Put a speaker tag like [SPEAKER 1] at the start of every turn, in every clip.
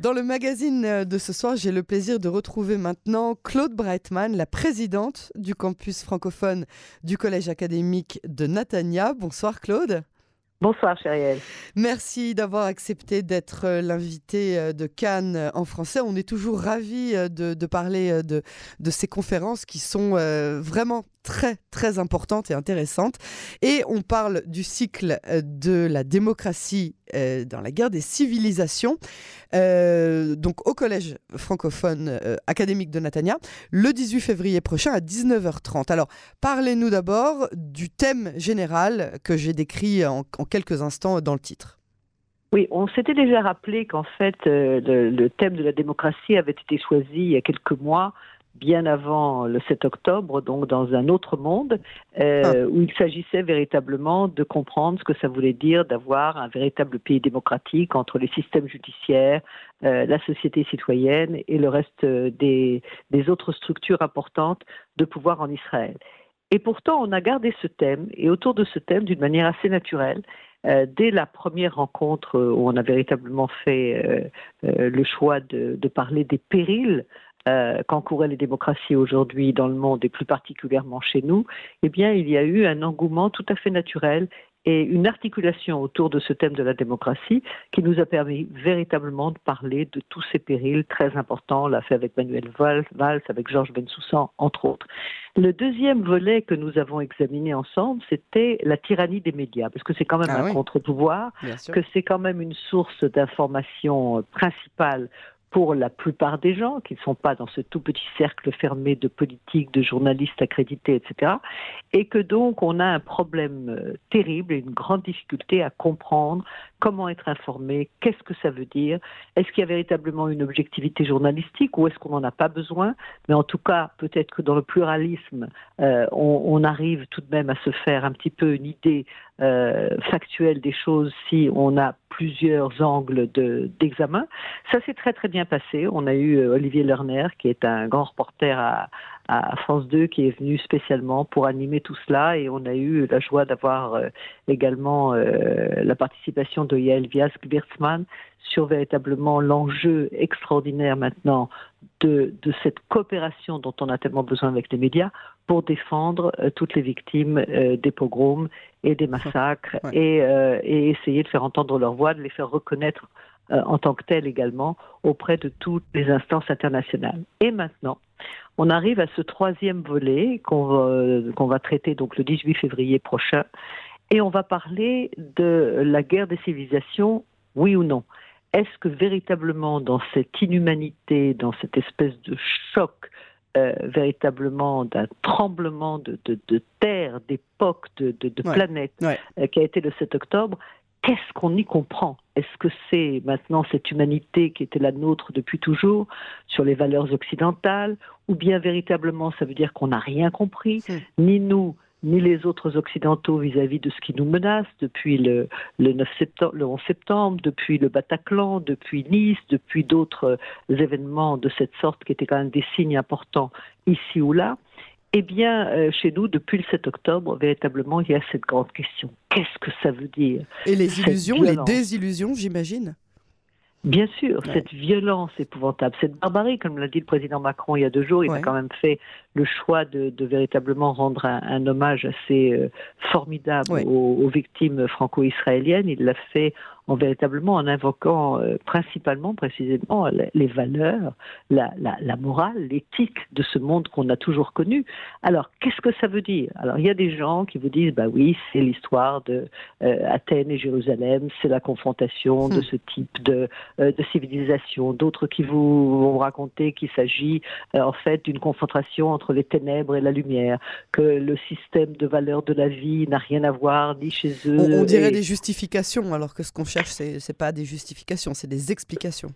[SPEAKER 1] Dans le magazine de ce soir, j'ai le plaisir de retrouver maintenant Claude Breitman, la présidente du campus francophone du Collège académique de Natania. Bonsoir Claude.
[SPEAKER 2] Bonsoir Chériel.
[SPEAKER 1] Merci d'avoir accepté d'être euh, l'invité euh, de Cannes euh, en français. On est toujours ravis de, parler de, de, ces conférences qui sont vraiment très très importante et intéressante. Et on parle du cycle euh, de la démocratie euh, dans la guerre des civilisations, euh, donc au Collège francophone académique de Natania, le 18 février prochain à 19h30. Alors, parlez-nous d'abord du thème général que j'ai décrit en, quelques instants dans le titre.
[SPEAKER 2] Oui, on s'était déjà rappelé qu'en fait, le, thème de la démocratie avait été choisi il y a quelques mois bien avant le 7 octobre, donc dans un autre monde, euh, ah. où il s'agissait véritablement de comprendre ce que ça voulait dire d'avoir un véritable pays démocratique entre les systèmes judiciaires, euh, la société citoyenne et le reste des, des autres structures importantes de pouvoir en Israël. Et pourtant, on a gardé ce thème, et autour de ce thème, d'une manière assez naturelle, euh, dès la première rencontre où on a véritablement fait le choix de, de, parler des périls euh, qu'encouraient les démocraties aujourd'hui dans le monde et plus particulièrement chez nous, eh bien, il y a eu un engouement tout à fait naturel et une articulation autour de ce thème de la démocratie qui nous a permis véritablement de parler de tous ces périls très importants. On l'a fait avec Manuel Valls, avec Georges Bensoussan, entre autres. Le deuxième volet que nous avons examiné ensemble, c'était la tyrannie des médias, parce que c'est quand même ah un contre-pouvoir, que c'est quand même une source d'information principale pour la plupart des gens qui ne sont pas dans ce tout petit cercle fermé de politiques, de journalistes accrédités, etc. Et que donc on a un problème euh, terrible et une grande difficulté à comprendre comment être informé, qu'est-ce que ça veut dire, est-ce qu'il y a véritablement une objectivité journalistique ou est-ce qu'on n'en a pas besoin, mais en tout cas peut-être que dans le pluralisme, euh, on, arrive tout de même à se faire un petit peu une idée euh, factuelle des choses si on a plusieurs angles d'examen. ça s'est très très bien passé. On a eu euh, Olivier Lerner, qui est un grand reporter à, à France 2 qui est venu spécialement pour animer tout cela. Et on a eu la joie d'avoir euh, également euh, la participation de Yael Viask-Birtzmann sur véritablement l'enjeu extraordinaire maintenant de, de, cette coopération dont on a tellement besoin avec les médias pour défendre euh, toutes les victimes des pogroms et des massacres et, et, essayer de faire entendre leur voix, de les faire reconnaître en tant que telles également auprès de toutes les instances internationales. Et maintenant, on arrive à ce troisième volet qu'on va, va, traiter donc le 18 février prochain, et on va parler de la guerre des civilisations, oui ou non. Est-ce que véritablement dans cette inhumanité, dans cette espèce de choc, euh, véritablement d'un tremblement de, terre, d'époque, de, planète euh, qui a été le 7 octobre, qu'est-ce qu'on y comprend? Est-ce que c'est maintenant cette humanité qui était la nôtre depuis toujours sur les valeurs occidentales ou bien véritablement ça veut dire qu'on n'a rien compris, ni nous, ni les autres occidentaux vis-à-vis de ce qui nous menace depuis le, 9 septembre, le 11 septembre, depuis le Bataclan, depuis Nice, depuis d'autres événements de cette sorte qui étaient quand même des signes importants ici ou là. Eh bien, euh, chez nous, depuis le 7 octobre, véritablement, il y a cette grande question. Qu'est-ce que ça veut dire
[SPEAKER 1] Et les illusions, les désillusions, j'imagine?
[SPEAKER 2] Bien sûr, cette violence épouvantable, cette barbarie, comme l'a dit le président Macron il y a deux jours, il a quand même fait le choix de, véritablement rendre un, hommage assez euh, formidable aux, aux, victimes franco-israéliennes. Il l'a fait en véritablement en invoquant euh, principalement, précisément, les valeurs, la, la, la morale, l'éthique de ce monde qu'on a toujours connu. Alors, qu'est-ce que ça veut dire? Alors, il y a des gens qui vous disent, bah oui, c'est l'histoire de euh, Athènes et Jérusalem, c'est la confrontation de hmm. ce type de, euh, de civilisation. D'autres qui vous vont raconter qu'il s'agit en fait d'une confrontation entre les ténèbres et la lumière, que le système de valeurs de la vie n'a rien à voir ni chez eux.
[SPEAKER 1] On, dirait des justifications, alors que ce qu'on ce c'est pas des justifications, c'est des explications.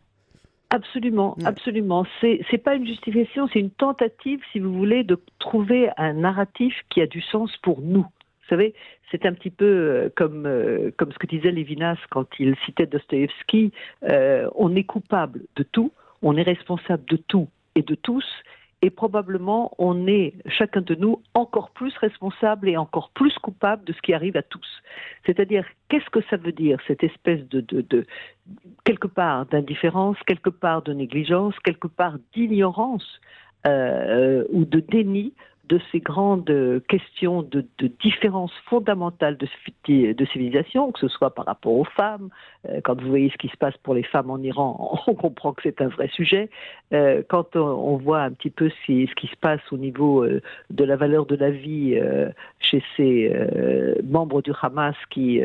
[SPEAKER 2] Absolument, absolument. C'est c'est pas une justification, c'est une tentative, si vous voulez, de trouver un narratif qui a du sens pour nous. Vous savez, c'est un petit peu euh, comme euh, comme ce que disait Lévinas quand il citait Dostoïevski. Euh, on est coupable de tout, on est responsable de tout et de tous, et probablement on est chacun de nous encore plus responsable et encore plus coupable de ce qui arrive à tous. C'est-à-dire, qu'est-ce que ça veut dire cette espèce de, de, de quelque part d'indifférence, quelque part de négligence, quelque part d'ignorance euh, ou de déni de ces grandes questions de, de différences fondamentales de, civilisation, que ce soit par rapport aux femmes. Euh, quand vous voyez ce qui se passe pour les femmes en Iran, on comprend que c'est un vrai sujet. Euh, quand on, voit un petit peu ce, qui se passe au niveau euh, de la valeur de la vie chez ces membres du Hamas qui,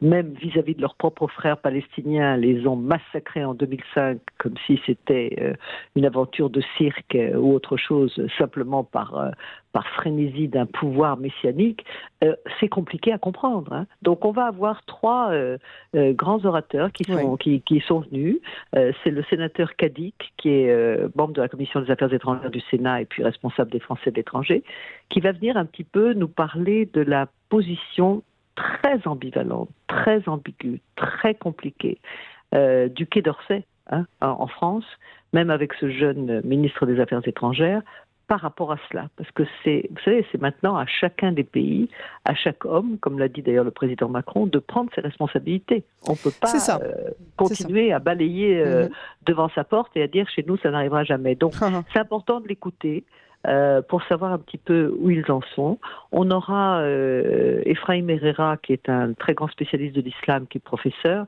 [SPEAKER 2] même vis-à-vis -vis de leurs propres frères palestiniens, les ont massacrés en 2005 comme si c'était une aventure de cirque ou autre chose, simplement par par frénésie d'un pouvoir messianique, euh, c'est compliqué à comprendre. Hein. Donc on va avoir trois euh, euh, grands orateurs qui sont, qui, qui, sont venus. c'est le sénateur Kadik, qui est membre de la commission des affaires étrangères du Sénat et puis responsable des Français de l'étranger, qui va venir un petit peu nous parler de la position très ambivalente, très ambiguë, très compliquée du Quai d'Orsay hein, en France, même avec ce jeune ministre des Affaires étrangères, par rapport à cela. Parce que c'est, vous savez, c'est maintenant à chacun des pays, à chaque homme, comme l'a dit d'ailleurs le président Macron, de prendre ses responsabilités. On ne peut pas euh, continuer à balayer euh, mhm. devant sa porte et à dire chez nous ça n'arrivera jamais. Donc c'est important de l'écouter. Euh, pour savoir un petit peu où ils en sont. On aura Ephraim Herrera, qui est un très grand spécialiste de l'islam, qui est professeur,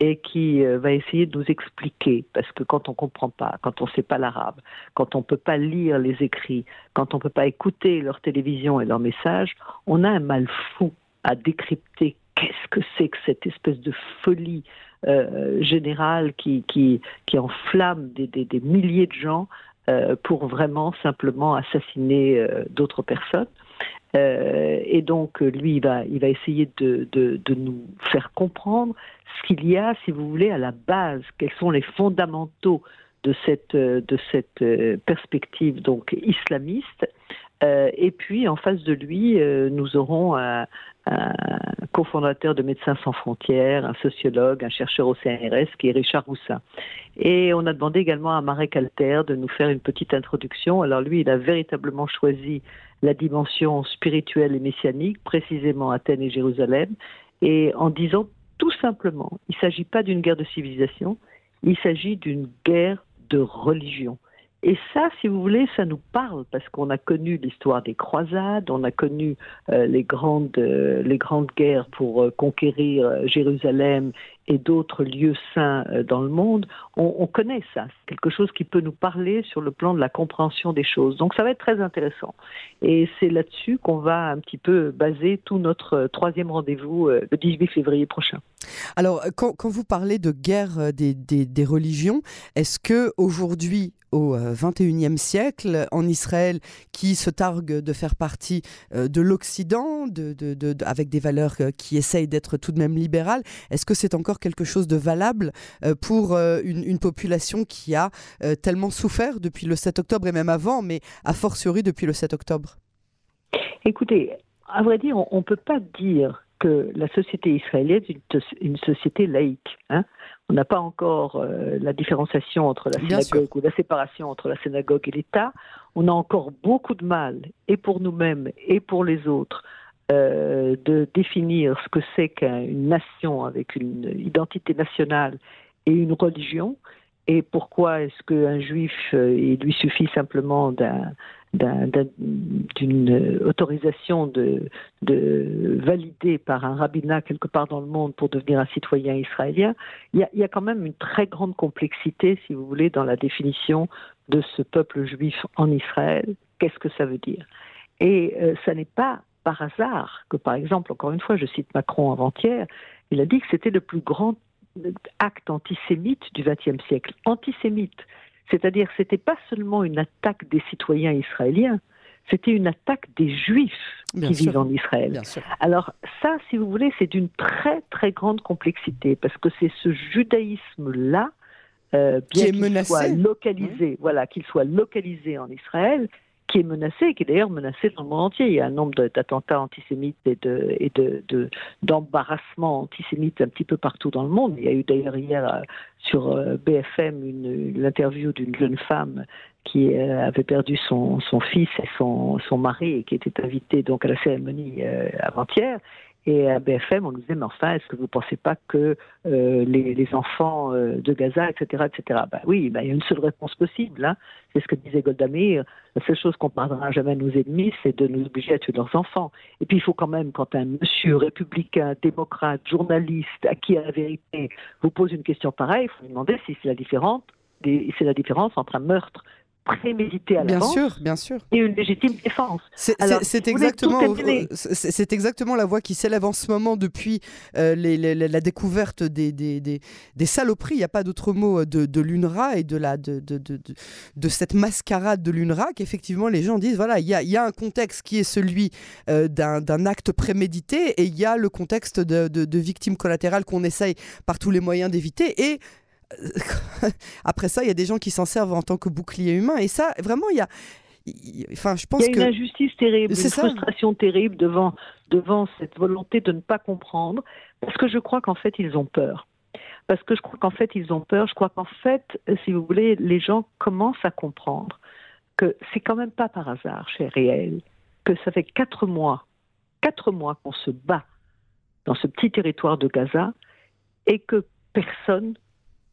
[SPEAKER 2] et qui euh, va essayer de nous expliquer, parce que quand on ne comprend pas, quand on ne sait pas l'arabe, quand on ne peut pas lire les écrits, quand on ne peut pas écouter leur télévision et leurs messages, on a un mal fou à décrypter qu'est-ce que c'est que cette espèce de folie euh, générale qui, enflamme des, milliers de gens euh, pour vraiment simplement assassiner d'autres personnes. Euh, et donc, lui, il va, il va essayer de, de, nous faire comprendre ce qu'il y a, si vous voulez, à la base, quels sont les fondamentaux de cette, de cette perspective donc islamiste. Euh, et puis, en face de lui, euh, nous aurons un, un, cofondateur de Médecins sans frontières, un sociologue, un chercheur au CNRS, qui est Richard Roussin. Et on a demandé également à Marek Alter de nous faire une petite introduction. Alors lui, il a véritablement choisi la dimension spirituelle et messianique, précisément Athènes et Jérusalem, et en disant tout simplement, il ne s'agit pas d'une guerre de civilisation, il s'agit d'une guerre de religion. Et ça, si vous voulez, ça nous parle parce qu'on a connu l'histoire des croisades, on a connu euh, les, grandes, euh, les grandes guerres pour euh, conquérir Jérusalem et d'autres lieux saints euh, dans le monde. On, on connaît ça, c'est quelque chose qui peut nous parler sur le plan de la compréhension des choses. Donc ça va être très intéressant. Et c'est là-dessus qu'on va un petit peu baser tout notre troisième rendez-vous le 18 février prochain.
[SPEAKER 1] Alors, quand, vous parlez de guerre des, des, religions, est-ce que aujourd'hui au XXIe euh, siècle en Israël qui se targue de faire partie euh, de l'Occident, de, de, de, avec des valeurs euh, qui essayent d'être tout de même libérales. Est-ce que c'est encore quelque chose de valable pour une, une population qui a tellement souffert depuis le 7 octobre et même avant, mais a fortiori depuis le 7 octobre
[SPEAKER 2] Écoutez, à vrai dire, on ne peut pas dire que la société israélienne est une, une société laïque. Hein on n'a pas encore euh, la différenciation entre la synagogue ou la séparation entre la synagogue et l'État. On a encore beaucoup de mal, et pour nous-mêmes et pour les autres, euh, de définir ce que c'est qu'une nation avec une identité nationale et une religion. Et pourquoi est-ce qu'un juif, euh, il lui suffit simplement d'un d'une autorisation de, validée par un rabbinat quelque part dans le monde pour devenir un citoyen israélien, il y, a, il y a quand même une très grande complexité, si vous voulez, dans la définition de ce peuple juif en Israël. Qu'est-ce que ça veut dire? Et euh, ça n'est pas par hasard que, par exemple, encore une fois, je cite Macron avant-hier, il a dit que c'était le plus grand acte antisémite du XXe siècle. Antisémite. C'est-à-dire, ce n'était pas seulement une attaque des citoyens israéliens, c'était une attaque des juifs qui vivent en Israël. Alors ça, si vous voulez, c'est d'une très très grande complexité parce que c'est ce judaïsme-là, euh, bien qu'il soit localisé, voilà, qu'il soit localisé en Israël, qui est menacé, qui est d'ailleurs menacé dans le monde entier. Il y a un nombre d'attentats antisémites et de et de d'embarrassement antisémite un petit peu partout dans le monde. Il y a eu d'ailleurs hier euh, sur euh, BFM l'interview d'une jeune femme qui euh, avait perdu son, son fils et son, son mari et qui était invitée donc à la cérémonie avant-hier et à BFM, on nous disait, mais enfin, est-ce que vous ne pensez pas que euh, les, enfants euh, de Gaza, etc., etc. Ben oui, ben, il y a une seule réponse possible. Hein. C'est ce que disait Golda Meir. La seule chose qu'on pardonnera jamais à nos ennemis, c'est de nous obliger à tuer leurs enfants. Et puis, il faut quand même, quand un monsieur républicain, démocrate, journaliste, à qui a la vérité, vous pose une question pareille, il faut lui demander si c'est la c'est la différence entre un meurtre prémédité à
[SPEAKER 1] bien sûr, bien sûr.
[SPEAKER 2] et une légitime défense.
[SPEAKER 1] C'est exactement, c'est exactement la voix qui s'élève en ce moment depuis euh, la découverte des, des, des, saloperies, il n'y a pas d'autre mot, euh, de, de l'UNRWA et de, la, de, de, de, cette mascarade de l'UNRWA qu'effectivement les gens disent, voilà, il y a, y a, un contexte qui est celui euh, d'un acte prémédité et il y a le contexte de, de victimes collatérales qu'on essaye par tous les moyens d'éviter et après ça, il y a des gens qui s'en servent en tant que bouclier humain. Et ça, vraiment, il y a. Enfin, je pense
[SPEAKER 2] il y a une injustice terrible, une frustration terrible devant, devant cette volonté de ne pas comprendre, parce que je crois qu'en fait, ils ont peur. Parce que je crois qu'en fait, ils ont peur. Je crois qu'en fait, si vous voulez, les gens commencent à comprendre que c'est quand même pas par hasard, cher Réel, que ça fait quatre mois, quatre mois qu'on se bat dans ce petit territoire de Gaza et que personne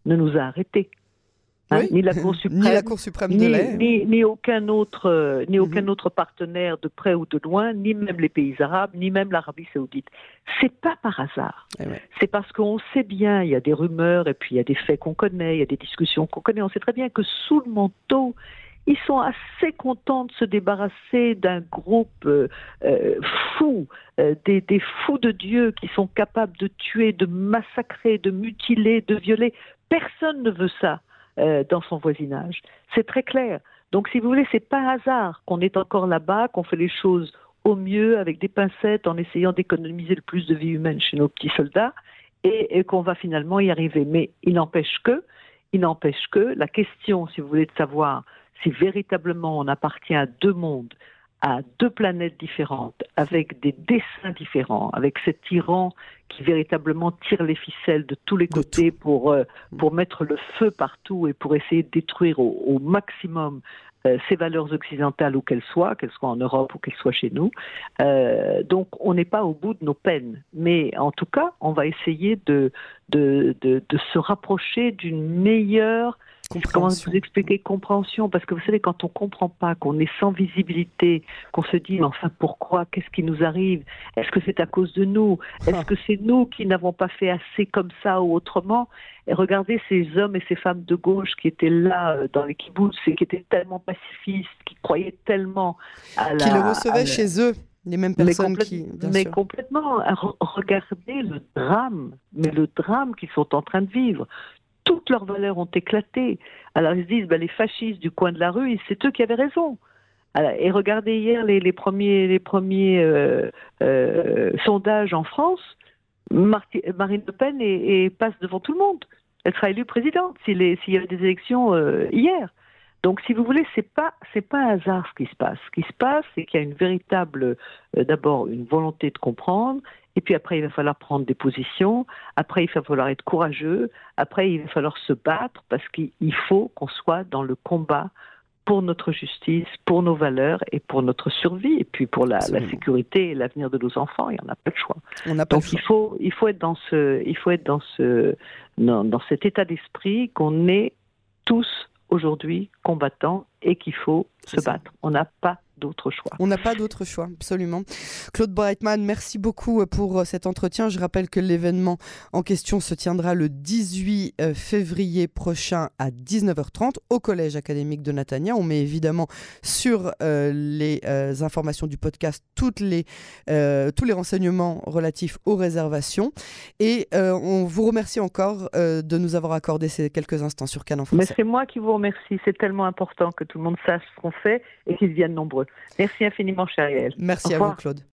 [SPEAKER 2] ne nous a arrêtés.
[SPEAKER 1] Hein, ni la Cour suprême, ni, la Cour suprême de
[SPEAKER 2] ni, ni, aucun autre, euh, ni aucun mhm. autre partenaire de près ou de loin, ni même les pays arabes, ni même l'Arabie saoudite. C'est pas par hasard. Eh c'est parce qu'on sait bien, il y a des rumeurs et puis il y a des faits qu'on connaît, il y a des discussions qu'on connaît. On sait très bien que sous le manteau, ils sont assez contents de se débarrasser d'un groupe euh, euh, fou, des, des, fous de Dieu qui sont capables de tuer, de massacrer, de mutiler, de violer Personne ne veut ça euh, dans son voisinage. C'est très clair. Donc, si vous voulez, c'est pas hasard qu'on est encore là-bas, qu'on fait les choses au mieux avec des pincettes en essayant d'économiser le plus de vie humaine chez nos petits soldats et, qu'on va finalement y arriver. Mais il n'empêche que, il n'empêche que la question, si vous voulez, de savoir si véritablement on appartient à deux mondes, à deux planètes différentes, avec des dessins différents, avec cet Iran qui véritablement tire les ficelles de tous les côtés pour, euh, pour mettre le feu partout et pour essayer de détruire au, maximum euh, ces valeurs occidentales où qu'elles soient, qu'elles soient en Europe ou qu'elles soient chez nous. Euh, donc on n'est pas au bout de nos peines, mais en tout cas on va essayer de, de, de, de se rapprocher d'une meilleure Comment vous expliquer compréhension? Parce que vous savez, quand on comprend pas, qu'on est sans visibilité, qu'on se dit, mais enfin, pourquoi? Qu'est-ce qui nous arrive? Est-ce que c'est à cause de nous? Est-ce ah. que c'est nous qui n'avons pas fait assez comme ça ou autrement? Et regardez ces hommes et ces femmes de gauche qui étaient là euh, dans les kibbutz et qui étaient tellement pacifistes, qui croyaient tellement à
[SPEAKER 1] la... Qui le recevaient chez eux les mêmes personnes
[SPEAKER 2] mais
[SPEAKER 1] qui.
[SPEAKER 2] mais complètement. Regardez le drame, mais le drame qu'ils sont en train de vivre toutes leurs valeurs ont éclaté. Alors ils se disent, ben, les fascistes du coin de la rue, c'est eux qui avaient raison. et regardez hier les, premiers, les premiers euh, euh, sondages en France, Marine Le Pen est, passe devant tout le monde. Elle sera élue présidente s'il y avait des élections euh, hier. Donc, si vous voulez, c'est pas c'est pas un hasard ce qui se passe. Ce qui se passe, c'est qu'il y a une véritable, d'abord, une volonté de comprendre, et puis après, il va falloir prendre des positions. Après, il va falloir être courageux. Après, il va falloir se battre parce qu'il faut qu'on soit dans le combat pour notre justice, pour nos valeurs et pour notre survie, et puis pour la, sécurité et l'avenir de nos enfants. Il n'y en a pas de choix.
[SPEAKER 1] On a
[SPEAKER 2] pas
[SPEAKER 1] Donc
[SPEAKER 2] il faut, il faut être dans ce, il faut être dans ce, dans, dans cet état d'esprit qu'on est tous aujourd'hui combattants et qu'il faut se battre. On n'a pas d'autre choix.
[SPEAKER 1] On n'a pas d'autre choix, absolument. Claude Breitman, merci beaucoup euh, pour euh, cet entretien. Je rappelle que l'événement en question se tiendra le 18 euh, février prochain à 19h30 au Collège académique de Natania. On met évidemment sur les informations du podcast toutes les, tous les renseignements relatifs aux réservations. Et on vous remercie encore de nous avoir accordé ces quelques instants sur Canon
[SPEAKER 2] Mais c'est moi qui vous remercie. C'est tellement important que tout le monde sache ce qu'on fait et qu'ils viennent nombreux. Merci infiniment, Chériel.
[SPEAKER 1] Merci à vous, Claude.